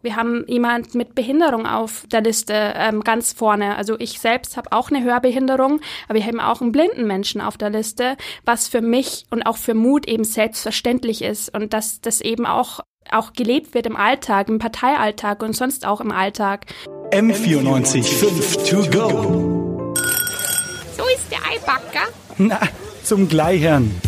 Wir haben jemand mit Behinderung auf der Liste ähm, ganz vorne. Also ich selbst habe auch eine Hörbehinderung, aber wir haben auch einen blinden Menschen auf der Liste, was für mich und auch für Mut eben selbstverständlich ist und dass das eben auch auch gelebt wird im Alltag, im Parteialltag und sonst auch im Alltag. M94 5 to go. So ist der Eibacker. Na, zum Gleichern.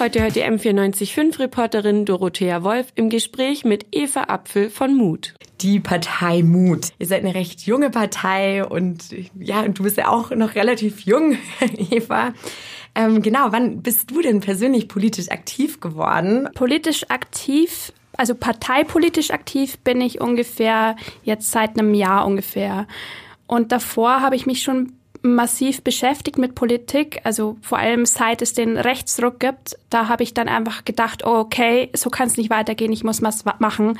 Heute hört die M945-Reporterin Dorothea Wolf im Gespräch mit Eva Apfel von Mut. Die Partei Mut. Ihr seid eine recht junge Partei und ja, und du bist ja auch noch relativ jung, Eva. Ähm, genau, wann bist du denn persönlich politisch aktiv geworden? Politisch aktiv also parteipolitisch aktiv bin ich ungefähr jetzt seit einem Jahr ungefähr. Und davor habe ich mich schon massiv beschäftigt mit Politik, also vor allem seit es den Rechtsruck gibt, da habe ich dann einfach gedacht, oh, okay, so kann es nicht weitergehen, ich muss was machen.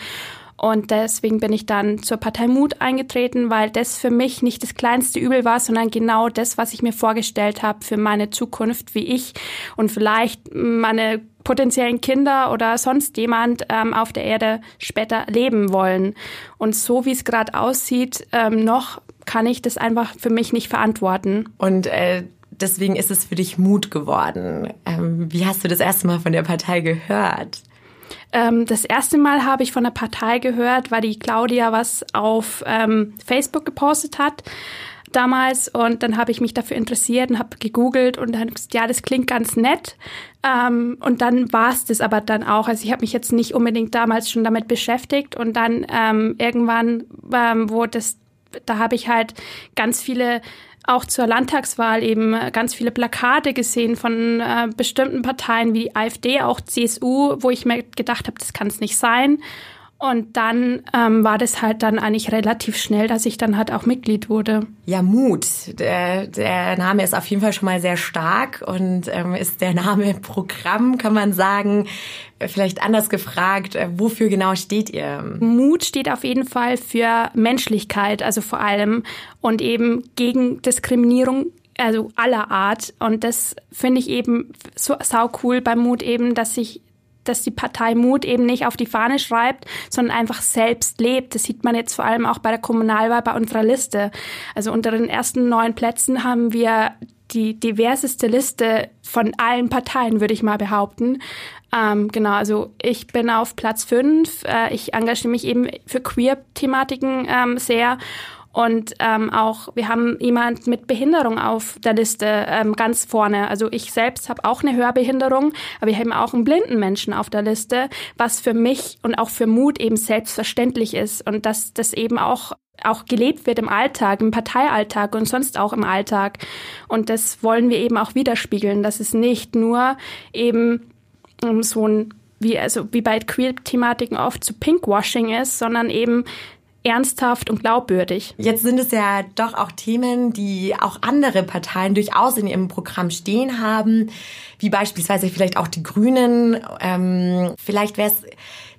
Und deswegen bin ich dann zur Partei Mut eingetreten, weil das für mich nicht das kleinste Übel war, sondern genau das, was ich mir vorgestellt habe für meine Zukunft, wie ich und vielleicht meine potenziellen Kinder oder sonst jemand ähm, auf der Erde später leben wollen. Und so wie es gerade aussieht, ähm, noch kann ich das einfach für mich nicht verantworten. Und äh, deswegen ist es für dich Mut geworden. Ähm, wie hast du das erste Mal von der Partei gehört? Ähm, das erste Mal habe ich von der Partei gehört, weil die Claudia was auf ähm, Facebook gepostet hat damals und dann habe ich mich dafür interessiert und habe gegoogelt und dann gesagt, ja, das klingt ganz nett. Ähm, und dann war es das aber dann auch. Also ich habe mich jetzt nicht unbedingt damals schon damit beschäftigt und dann ähm, irgendwann, ähm, wo das, da habe ich halt ganz viele auch zur Landtagswahl eben ganz viele Plakate gesehen von äh, bestimmten Parteien wie AfD, auch CSU, wo ich mir gedacht habe, das kann es nicht sein. Und dann ähm, war das halt dann eigentlich relativ schnell, dass ich dann halt auch Mitglied wurde. Ja, Mut. Der, der Name ist auf jeden Fall schon mal sehr stark und ähm, ist der Name Programm, kann man sagen. Vielleicht anders gefragt, äh, wofür genau steht ihr? Mut steht auf jeden Fall für Menschlichkeit, also vor allem und eben gegen Diskriminierung also aller Art. Und das finde ich eben so sau cool beim Mut eben, dass sich dass die Partei Mut eben nicht auf die Fahne schreibt, sondern einfach selbst lebt. Das sieht man jetzt vor allem auch bei der Kommunalwahl bei unserer Liste. Also unter den ersten neun Plätzen haben wir die diverseste Liste von allen Parteien, würde ich mal behaupten. Ähm, genau, also ich bin auf Platz fünf. Äh, ich engagiere mich eben für Queer-Thematiken ähm, sehr und ähm, auch, wir haben jemand mit Behinderung auf der Liste ähm, ganz vorne. Also ich selbst habe auch eine Hörbehinderung, aber wir haben auch einen blinden Menschen auf der Liste, was für mich und auch für Mut eben selbstverständlich ist und dass das eben auch auch gelebt wird im Alltag, im Parteialltag und sonst auch im Alltag. Und das wollen wir eben auch widerspiegeln, dass es nicht nur eben um so ein wie also wie bei Queer-Thematiken oft zu Pinkwashing ist, sondern eben ernsthaft und glaubwürdig. Jetzt sind es ja doch auch Themen, die auch andere Parteien durchaus in ihrem Programm stehen haben, wie beispielsweise vielleicht auch die Grünen. Ähm, vielleicht wäre es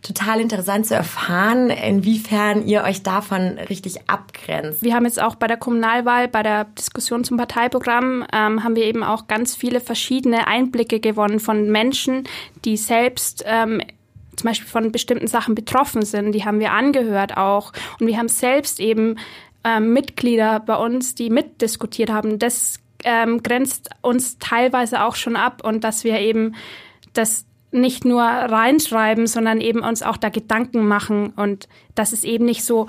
total interessant zu erfahren, inwiefern ihr euch davon richtig abgrenzt. Wir haben jetzt auch bei der Kommunalwahl, bei der Diskussion zum Parteiprogramm, ähm, haben wir eben auch ganz viele verschiedene Einblicke gewonnen von Menschen, die selbst ähm, zum Beispiel von bestimmten Sachen betroffen sind. Die haben wir angehört auch. Und wir haben selbst eben ähm, Mitglieder bei uns, die mitdiskutiert haben. Das ähm, grenzt uns teilweise auch schon ab und dass wir eben das nicht nur reinschreiben, sondern eben uns auch da Gedanken machen und dass es eben nicht so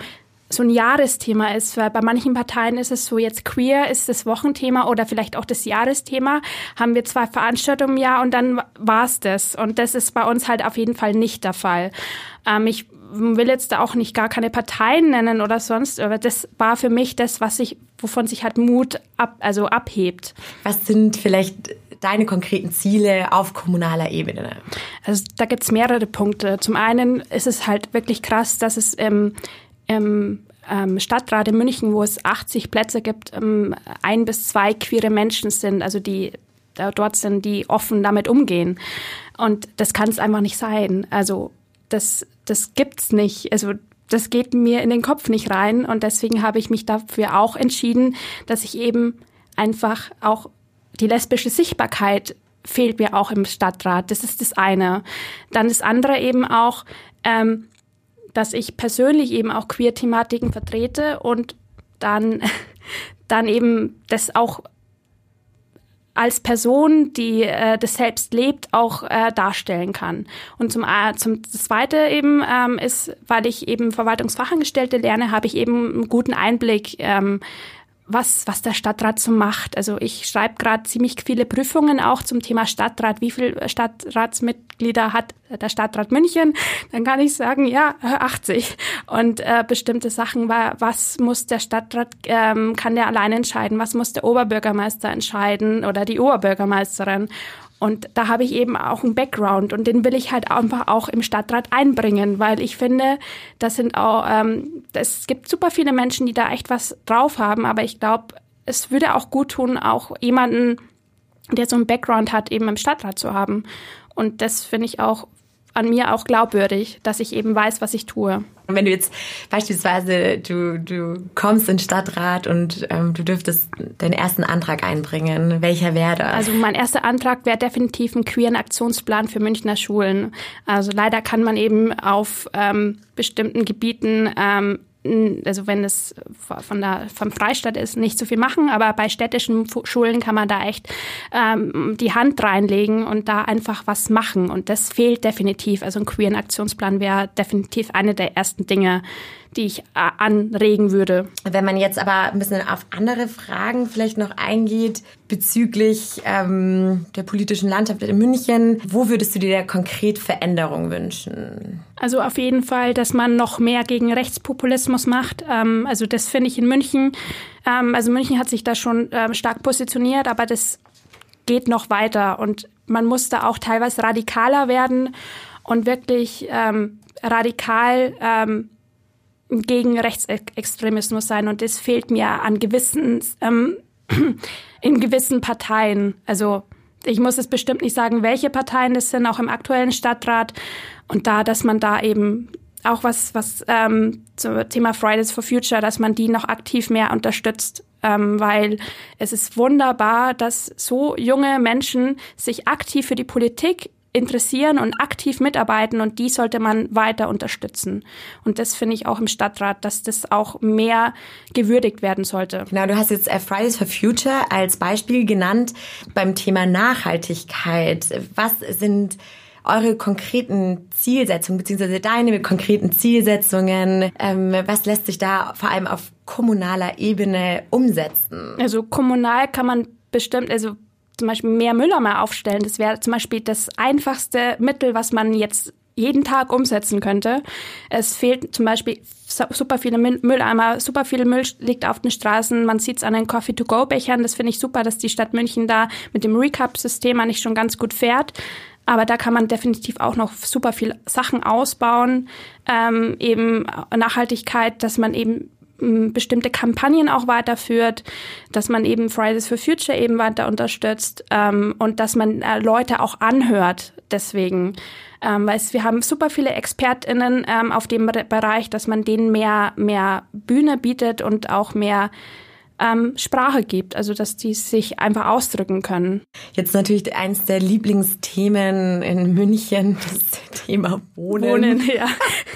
so ein Jahresthema ist, weil bei manchen Parteien ist es so, jetzt queer ist das Wochenthema oder vielleicht auch das Jahresthema, haben wir zwei Veranstaltungen im Jahr und dann war's das. Und das ist bei uns halt auf jeden Fall nicht der Fall. Ähm, ich will jetzt da auch nicht gar keine Parteien nennen oder sonst, aber das war für mich das, was sich, wovon sich halt Mut ab, also abhebt. Was sind vielleicht deine konkreten Ziele auf kommunaler Ebene? Also da gibt's mehrere Punkte. Zum einen ist es halt wirklich krass, dass es ähm, im ähm, Stadtrat in München, wo es 80 Plätze gibt, ähm, ein bis zwei queere Menschen sind, also die dort sind, die offen damit umgehen. Und das kann es einfach nicht sein. Also das, das gibt's nicht. Also das geht mir in den Kopf nicht rein. Und deswegen habe ich mich dafür auch entschieden, dass ich eben einfach auch die lesbische Sichtbarkeit fehlt mir auch im Stadtrat. Das ist das eine. Dann das andere eben auch, ähm, dass ich persönlich eben auch Queer-Thematiken vertrete und dann, dann eben das auch als Person, die äh, das selbst lebt, auch äh, darstellen kann. Und zum, äh, zum das Zweite eben ähm, ist, weil ich eben Verwaltungsfachangestellte lerne, habe ich eben einen guten Einblick, ähm, was, was der Stadtrat so macht. Also ich schreibe gerade ziemlich viele Prüfungen auch zum Thema Stadtrat. Wie viele Stadtratsmitglieder hat der Stadtrat München? Dann kann ich sagen, ja, 80. Und äh, bestimmte Sachen, was muss der Stadtrat, ähm, kann der allein entscheiden? Was muss der Oberbürgermeister entscheiden oder die Oberbürgermeisterin? Und da habe ich eben auch einen Background und den will ich halt einfach auch im Stadtrat einbringen, weil ich finde, das sind auch, ähm, es gibt super viele Menschen, die da echt was drauf haben, aber ich glaube, es würde auch gut tun, auch jemanden, der so einen Background hat, eben im Stadtrat zu haben. Und das finde ich auch an mir auch glaubwürdig, dass ich eben weiß, was ich tue. Wenn du jetzt beispielsweise du, du kommst in Stadtrat und ähm, du dürftest deinen ersten Antrag einbringen, welcher wäre das? Also mein erster Antrag wäre definitiv ein queeren Aktionsplan für Münchner Schulen. Also leider kann man eben auf ähm, bestimmten Gebieten ähm, also wenn es von der, vom Freistaat ist, nicht so viel machen, aber bei städtischen Schulen kann man da echt ähm, die Hand reinlegen und da einfach was machen. Und das fehlt definitiv. Also ein queeren Aktionsplan wäre definitiv eine der ersten Dinge, die ich äh, anregen würde. Wenn man jetzt aber ein bisschen auf andere Fragen vielleicht noch eingeht bezüglich ähm, der politischen Landschaft in München, wo würdest du dir da konkret Veränderung wünschen? Also auf jeden Fall, dass man noch mehr gegen Rechtspopulismus macht. Ähm, also das finde ich in München. Ähm, also München hat sich da schon ähm, stark positioniert, aber das geht noch weiter und man muss da auch teilweise radikaler werden und wirklich ähm, radikal ähm, gegen Rechtsextremismus sein und das fehlt mir an gewissen, ähm, in gewissen Parteien. Also ich muss es bestimmt nicht sagen, welche Parteien das sind, auch im aktuellen Stadtrat. Und da, dass man da eben auch was, was ähm, zum Thema Fridays for Future, dass man die noch aktiv mehr unterstützt, ähm, weil es ist wunderbar, dass so junge Menschen sich aktiv für die Politik interessieren und aktiv mitarbeiten und die sollte man weiter unterstützen. Und das finde ich auch im Stadtrat, dass das auch mehr gewürdigt werden sollte. Genau, du hast jetzt äh, Fridays for Future als Beispiel genannt beim Thema Nachhaltigkeit. Was sind eure konkreten Zielsetzungen, beziehungsweise deine konkreten Zielsetzungen? Ähm, was lässt sich da vor allem auf kommunaler Ebene umsetzen? Also kommunal kann man bestimmt, also zum Beispiel mehr Mülleimer aufstellen. Das wäre zum Beispiel das einfachste Mittel, was man jetzt jeden Tag umsetzen könnte. Es fehlt zum Beispiel super viele Mülleimer, super viel Müll liegt auf den Straßen. Man sieht es an den Coffee-to-go-Bechern. Das finde ich super, dass die Stadt München da mit dem Recap-System eigentlich schon ganz gut fährt. Aber da kann man definitiv auch noch super viel Sachen ausbauen. Ähm, eben Nachhaltigkeit, dass man eben bestimmte Kampagnen auch weiterführt, dass man eben Fridays for Future eben weiter unterstützt ähm, und dass man äh, Leute auch anhört. Deswegen, ähm, weil wir haben super viele ExpertInnen ähm, auf dem Bereich, dass man denen mehr mehr Bühne bietet und auch mehr ähm, Sprache gibt, also dass die sich einfach ausdrücken können. Jetzt natürlich eins der Lieblingsthemen in München, das Thema Wohnen. Wohnen ja.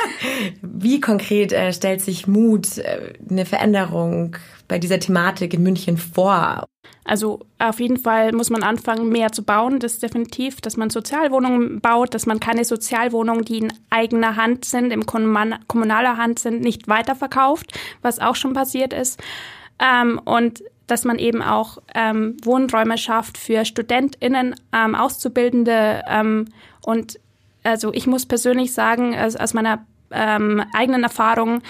Wie konkret äh, stellt sich Mut äh, eine Veränderung bei dieser Thematik in München vor? Also auf jeden Fall muss man anfangen, mehr zu bauen. Das ist definitiv, dass man Sozialwohnungen baut, dass man keine Sozialwohnungen, die in eigener Hand sind, im kommunaler Hand sind, nicht weiterverkauft, was auch schon passiert ist. Ähm, und dass man eben auch ähm, Wohnräume schafft für StudentInnen, ähm, Auszubildende. Ähm, und also ich muss persönlich sagen, aus, aus meiner ähm, eigenen Erfahrung,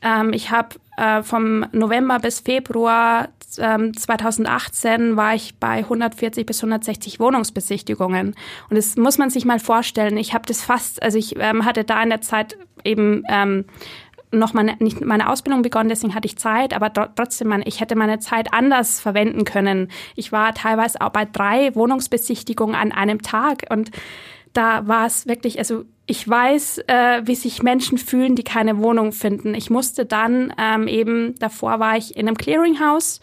ähm, ich habe äh, vom November bis Februar ähm, 2018 war ich bei 140 bis 160 Wohnungsbesichtigungen. Und das muss man sich mal vorstellen. Ich habe das fast, also ich ähm, hatte da in der Zeit eben ähm, noch meine, nicht meine Ausbildung begonnen, deswegen hatte ich Zeit, aber trotzdem, meine, ich hätte meine Zeit anders verwenden können. Ich war teilweise auch bei drei Wohnungsbesichtigungen an einem Tag und da war es wirklich, also ich weiß, äh, wie sich Menschen fühlen, die keine Wohnung finden. Ich musste dann ähm, eben, davor war ich in einem Clearinghouse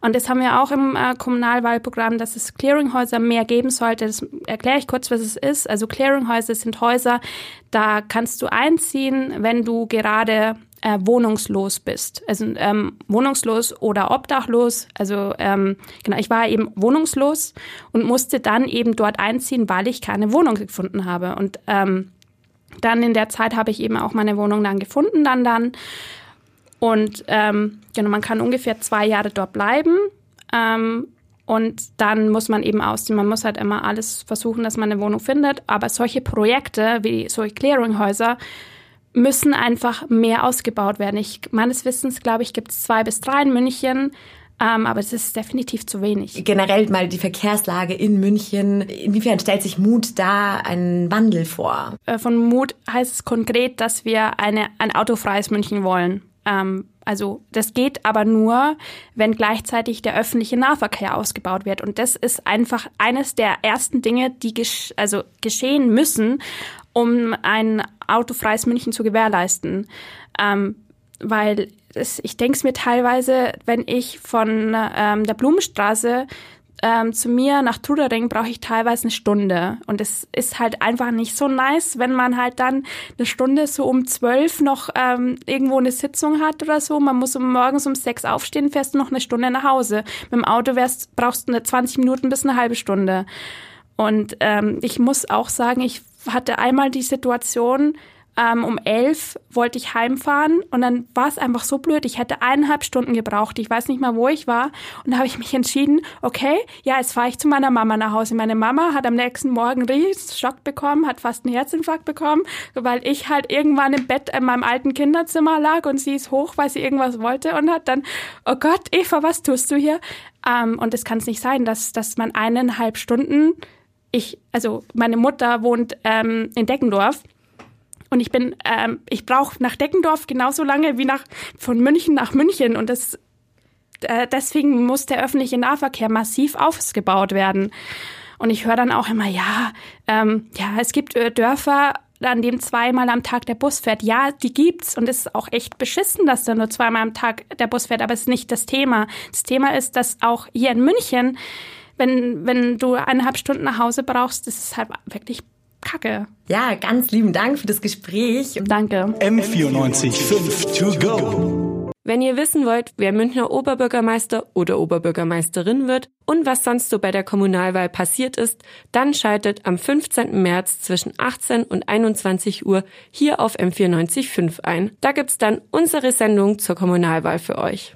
und das haben wir auch im äh, Kommunalwahlprogramm, dass es Clearinghäuser mehr geben sollte. Das erkläre ich kurz, was es ist. Also Clearinghäuser sind Häuser, da kannst du einziehen, wenn du gerade äh, wohnungslos bist. Also ähm, wohnungslos oder obdachlos. Also ähm, genau, ich war eben wohnungslos und musste dann eben dort einziehen, weil ich keine Wohnung gefunden habe. Und ähm, dann in der Zeit habe ich eben auch meine Wohnung dann gefunden, dann dann. Und ähm, genau, man kann ungefähr zwei Jahre dort bleiben. Ähm, und dann muss man eben ausziehen. Man muss halt immer alles versuchen, dass man eine Wohnung findet. Aber solche Projekte wie solche Clearinghäuser müssen einfach mehr ausgebaut werden. Ich, meines Wissens, glaube ich, gibt es zwei bis drei in München. Ähm, aber es ist definitiv zu wenig. Generell mal die Verkehrslage in München. Inwiefern stellt sich Mut da einen Wandel vor? Äh, von Mut heißt es konkret, dass wir eine, ein autofreies München wollen. Ähm, also das geht aber nur, wenn gleichzeitig der öffentliche Nahverkehr ausgebaut wird. Und das ist einfach eines der ersten Dinge, die gesch also geschehen müssen, um ein autofreies München zu gewährleisten. Ähm, weil es, ich denke es mir teilweise, wenn ich von ähm, der Blumenstraße ähm, zu mir nach Trudering brauche ich teilweise eine Stunde. Und es ist halt einfach nicht so nice, wenn man halt dann eine Stunde so um zwölf noch ähm, irgendwo eine Sitzung hat oder so. Man muss um morgens um sechs aufstehen, fährst du noch eine Stunde nach Hause. Mit dem Auto wärst, brauchst du eine 20 Minuten bis eine halbe Stunde. Und ähm, ich muss auch sagen, ich hatte einmal die Situation, ähm, um elf wollte ich heimfahren und dann war es einfach so blöd. Ich hätte eineinhalb Stunden gebraucht. Ich weiß nicht mal, wo ich war. Und da habe ich mich entschieden, okay, ja, jetzt fahre ich zu meiner Mama nach Hause. Meine Mama hat am nächsten Morgen einen riesen Schock bekommen, hat fast einen Herzinfarkt bekommen, weil ich halt irgendwann im Bett in meinem alten Kinderzimmer lag und sie ist hoch, weil sie irgendwas wollte und hat dann, oh Gott, Eva, was tust du hier? Ähm, und es kann es nicht sein, dass, dass man eineinhalb Stunden ich, also meine Mutter wohnt ähm, in Deckendorf und ich bin, ähm, ich brauche nach Deckendorf genauso lange wie nach von München nach München. Und das äh, deswegen muss der öffentliche Nahverkehr massiv ausgebaut werden. Und ich höre dann auch immer, ja, ähm, ja, es gibt äh, Dörfer, an dem zweimal am Tag der Bus fährt. Ja, die gibt's und es ist auch echt beschissen, dass da nur zweimal am Tag der Bus fährt, aber es ist nicht das Thema. Das Thema ist, dass auch hier in München, wenn, wenn du eineinhalb Stunden nach Hause brauchst, das ist halt wirklich Kacke. Ja, ganz lieben Dank für das Gespräch. Danke. M94 5 to go. Wenn ihr wissen wollt, wer Münchner Oberbürgermeister oder Oberbürgermeisterin wird und was sonst so bei der Kommunalwahl passiert ist, dann schaltet am 15. März zwischen 18 und 21 Uhr hier auf M945 ein. Da gibt's dann unsere Sendung zur Kommunalwahl für euch.